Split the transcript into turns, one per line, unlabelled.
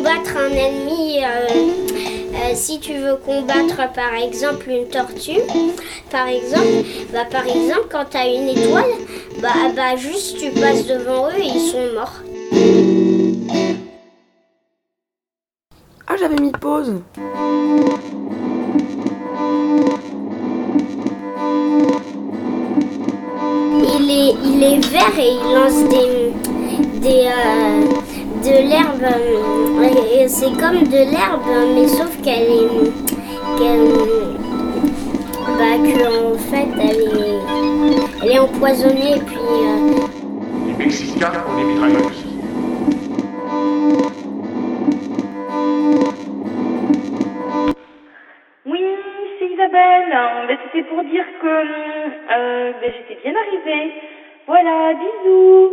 combattre un ennemi, euh, euh, si tu veux combattre par exemple une tortue, par exemple, bah, par exemple quand tu as une étoile, bah, bah juste tu passes devant eux et ils sont morts.
Ah, j'avais mis pause.
Il est, il est vert et il lance des, des, euh, de l'herbe. euh, C'est comme de l'herbe, mais sauf qu'elle est, qu'elle, bah, que en fait elle est, elle est empoisonnée et puis. euh,
Les Mexicains ont des mitrailleuses.
Oui, c'est Isabelle. Ben, C'était pour dire que euh, ben, j'étais bien arrivée. Voilà, bisous.